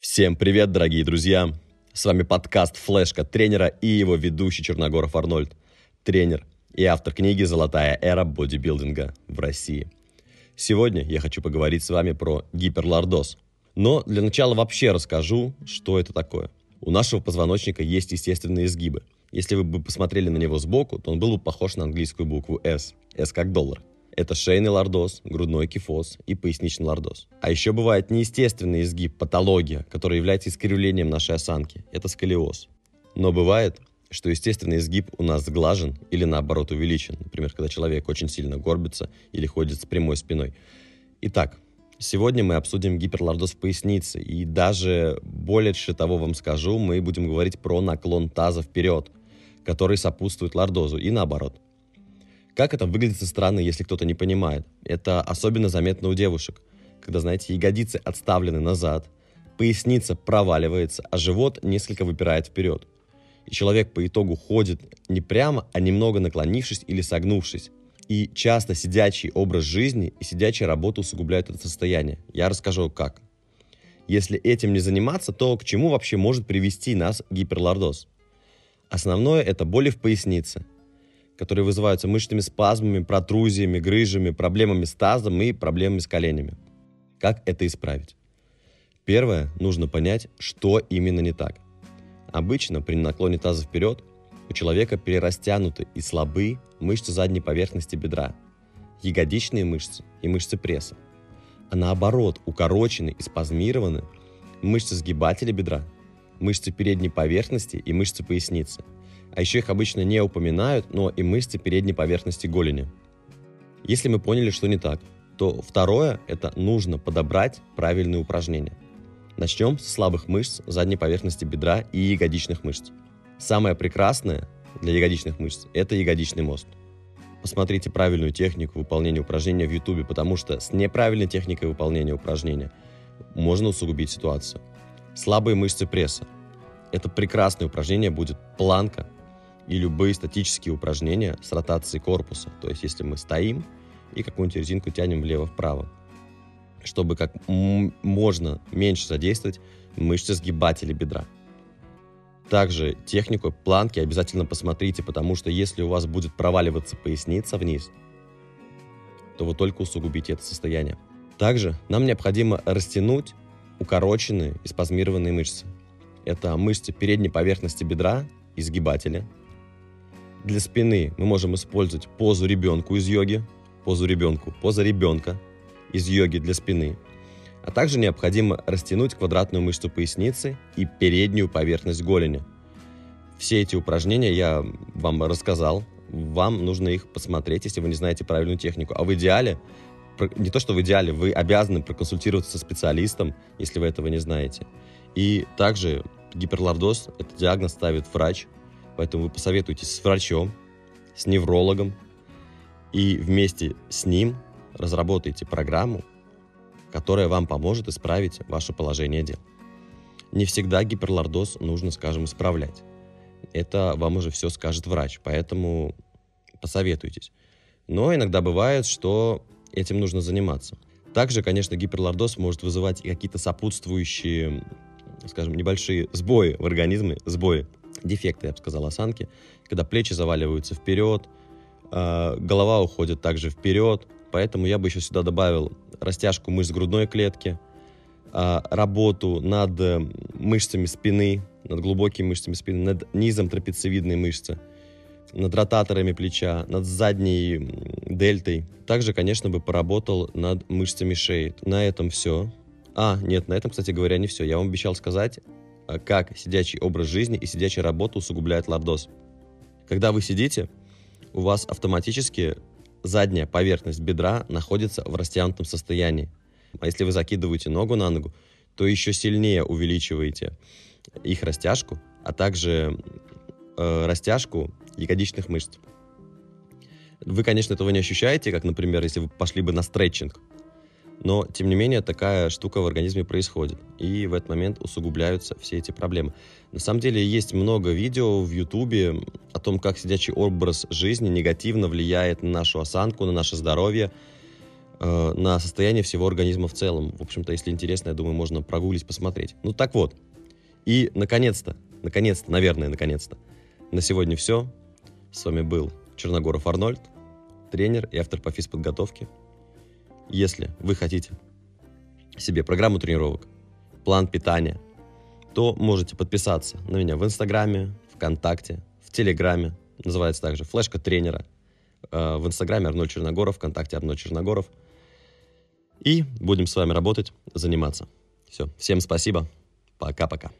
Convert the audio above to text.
Всем привет, дорогие друзья! С вами подкаст «Флешка» тренера и его ведущий Черногоров Арнольд, тренер и автор книги «Золотая эра бодибилдинга в России». Сегодня я хочу поговорить с вами про гиперлордоз. Но для начала вообще расскажу, что это такое. У нашего позвоночника есть естественные изгибы. Если вы бы посмотрели на него сбоку, то он был бы похож на английскую букву S. S как доллар. Это шейный лордоз, грудной кифоз и поясничный лордоз. А еще бывает неестественный изгиб, патология, которая является искривлением нашей осанки. Это сколиоз. Но бывает, что естественный изгиб у нас сглажен или наоборот увеличен. Например, когда человек очень сильно горбится или ходит с прямой спиной. Итак, сегодня мы обсудим гиперлордоз в пояснице. И даже больше того вам скажу, мы будем говорить про наклон таза вперед, который сопутствует лордозу и наоборот – как это выглядит со стороны, если кто-то не понимает? Это особенно заметно у девушек, когда, знаете, ягодицы отставлены назад, поясница проваливается, а живот несколько выпирает вперед. И человек по итогу ходит не прямо, а немного наклонившись или согнувшись. И часто сидячий образ жизни и сидячая работа усугубляют это состояние. Я расскажу как. Если этим не заниматься, то к чему вообще может привести нас гиперлордоз? Основное это боли в пояснице – которые вызываются мышечными спазмами, протрузиями, грыжами, проблемами с тазом и проблемами с коленями. Как это исправить? Первое, нужно понять, что именно не так. Обычно при наклоне таза вперед у человека перерастянуты и слабы мышцы задней поверхности бедра, ягодичные мышцы и мышцы пресса. А наоборот, укорочены и спазмированы мышцы сгибателя бедра, мышцы передней поверхности и мышцы поясницы – а еще их обычно не упоминают, но и мышцы передней поверхности голени. Если мы поняли, что не так, то второе – это нужно подобрать правильные упражнения. Начнем с слабых мышц задней поверхности бедра и ягодичных мышц. Самое прекрасное для ягодичных мышц – это ягодичный мост. Посмотрите правильную технику выполнения упражнения в YouTube, потому что с неправильной техникой выполнения упражнения можно усугубить ситуацию. Слабые мышцы пресса. Это прекрасное упражнение будет планка и любые статические упражнения с ротацией корпуса. То есть если мы стоим и какую-нибудь резинку тянем влево-вправо, чтобы как можно меньше задействовать мышцы сгибателя бедра. Также технику планки обязательно посмотрите, потому что если у вас будет проваливаться поясница вниз, то вы только усугубите это состояние. Также нам необходимо растянуть укороченные и спазмированные мышцы. Это мышцы передней поверхности бедра и сгибателя, для спины мы можем использовать позу ребенку из йоги, позу ребенку, поза ребенка из йоги для спины. А также необходимо растянуть квадратную мышцу поясницы и переднюю поверхность голени. Все эти упражнения я вам рассказал. Вам нужно их посмотреть, если вы не знаете правильную технику. А в идеале, не то что в идеале, вы обязаны проконсультироваться со специалистом, если вы этого не знаете. И также гиперлордоз, это диагноз ставит врач, Поэтому вы посоветуйтесь с врачом, с неврологом, и вместе с ним разработайте программу, которая вам поможет исправить ваше положение дел. Не всегда гиперлордоз нужно, скажем, исправлять. Это вам уже все скажет врач, поэтому посоветуйтесь. Но иногда бывает, что этим нужно заниматься. Также, конечно, гиперлордоз может вызывать и какие-то сопутствующие, скажем, небольшие сбои в организме, сбои дефекты, я бы сказал, осанки, когда плечи заваливаются вперед, а, голова уходит также вперед, поэтому я бы еще сюда добавил растяжку мышц грудной клетки, а, работу над мышцами спины, над глубокими мышцами спины, над низом трапециевидной мышцы, над ротаторами плеча, над задней дельтой. Также, конечно, бы поработал над мышцами шеи. На этом все. А, нет, на этом, кстати говоря, не все. Я вам обещал сказать как сидячий образ жизни и сидячая работа усугубляет лордоз. Когда вы сидите, у вас автоматически задняя поверхность бедра находится в растянутом состоянии. А если вы закидываете ногу на ногу, то еще сильнее увеличиваете их растяжку, а также э, растяжку ягодичных мышц. Вы, конечно, этого не ощущаете, как, например, если вы пошли бы на стретчинг, но, тем не менее, такая штука в организме происходит. И в этот момент усугубляются все эти проблемы. На самом деле, есть много видео в Ютубе о том, как сидячий образ жизни негативно влияет на нашу осанку, на наше здоровье. э, на состояние всего организма в целом. В общем-то, если интересно, я думаю, можно прогуглить, посмотреть. Ну так вот. И, наконец-то, наконец-то, наверное, наконец-то, на сегодня все. С вами был Черногоров Арнольд, тренер и автор по физподготовке. Если вы хотите себе программу тренировок, план питания, то можете подписаться на меня в Инстаграме, ВКонтакте, в Телеграме. Называется также «Флешка тренера». Э, в Инстаграме Арнольд Черногоров, ВКонтакте Арнольд Черногоров. И будем с вами работать, заниматься. Все, всем спасибо. Пока-пока.